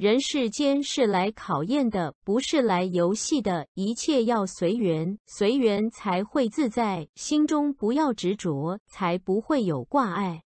人世间是来考验的不是来游戏的一切要随缘随缘才会自在心中不要执着才不会有挂碍。